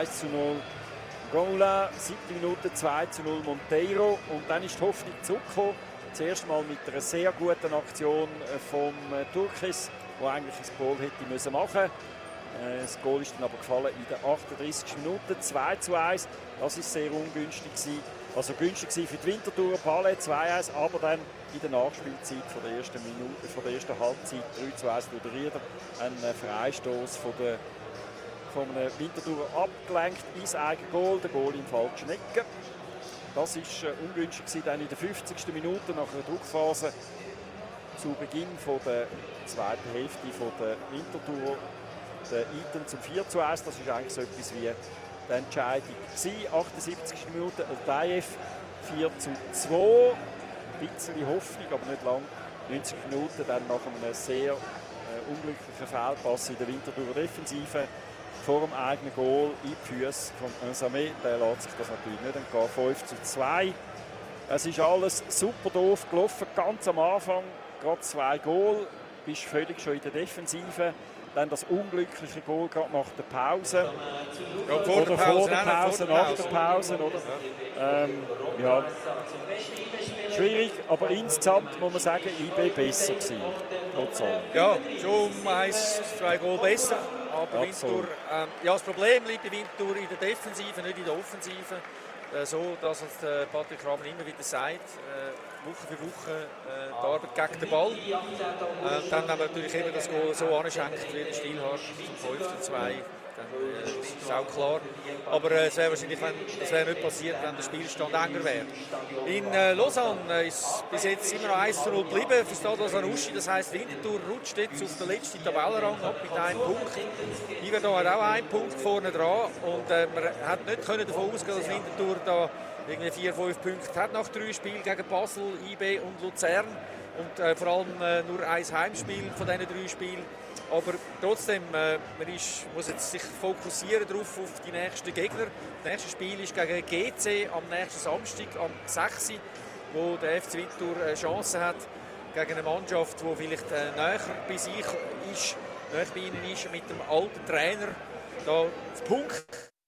1 zu 0 Gola, 7 Minute 2 zu 0 Monteiro und dann ist die Hoffnung zurückgekommen. Zuerst mal mit einer sehr guten Aktion äh, vom äh, Turkis, der eigentlich ein Goal hätte machen müssen. Äh, das Goal ist dann aber gefallen in der 38. Minute, 2 zu 1. Das ist sehr ungünstig gewesen. Also günstig für die Wintertour, Palais 2-1, aber dann in der Nachspielzeit von der ersten Minute, von der ersten Halbzeit 3 zu 1 durch Rieder ein Freistoß von der von einem Winterthur abgelenkt ins eigene Goal, der Goal in falschen Ecke. Das war äh, ungünstig dann in der 50. Minute nach einer Druckphase zu Beginn von der zweiten Hälfte von der Winterthur der Eton zum 4 zu 1. Das ist eigentlich so etwas wie die Entscheidung gewesen. 78. Minute Altayev 4 zu 2. Ein bisschen Hoffnung, aber nicht lang. 90 Minuten dann nach einem sehr äh, unglücklichen Fehlpass in der Winterthur Defensive vor dem eigenen Goal in die Füße von Nsame. Der lässt sich das natürlich nicht entgehen. 5 zu 2. Es ist alles super doof gelaufen, ganz am Anfang. Gerade zwei Goal, bist völlig schon in der Defensive. Dann das unglückliche Goal gerade nach der Pause. Ja, vor oder der Pause, vor der Pause, nach der Pause. Oder? Ähm, ja. Schwierig, aber insgesamt muss man sagen, IB besser gewesen. Ja, schon eins, zwei Goal besser. Aber Winter, ähm, ja, das Problem liegt bei Winter in der Defensive, nicht in der Offensive. Äh, so, dass uns äh, Patrick Rahmen immer wieder sagt, äh, Woche für Woche äh, die Arbeit gegen den Ball. Äh, dann, wenn man natürlich eben das Goal so anschenkt, wie der Stilhardt zum 5 zu 2, äh, ist das auch klar. Aber äh, es wäre wahrscheinlich, wenn, das wäre nicht passiert, wenn der Spielstand enger wäre. In äh, Lausanne ist bis jetzt immer noch 1 zu 0 geblieben für Stade Sanussi. Das heisst, Winterthur rutscht jetzt auf den letzten Tabellenrang ab mit einem Punkt. Iverdon hat auch einen Punkt vorne dran und äh, man hat nicht können davon ausgehen, dass Winterthur da irgendwie 4, 5 Punkte hat nach drei Spielen gegen Basel, IB und Luzern und äh, vor allem äh, nur ein Heimspiel von diesen drei Spielen. Aber trotzdem, äh, man ist, muss jetzt sich fokussieren darauf auf die nächsten Gegner. Das nächste Spiel ist gegen GC am nächsten Samstag, am 6. wo der FC Winter eine Chance hat gegen eine Mannschaft, die vielleicht äh, näher bei sich ist, näher bei ihnen ist, mit dem alten Trainer. Da Punkt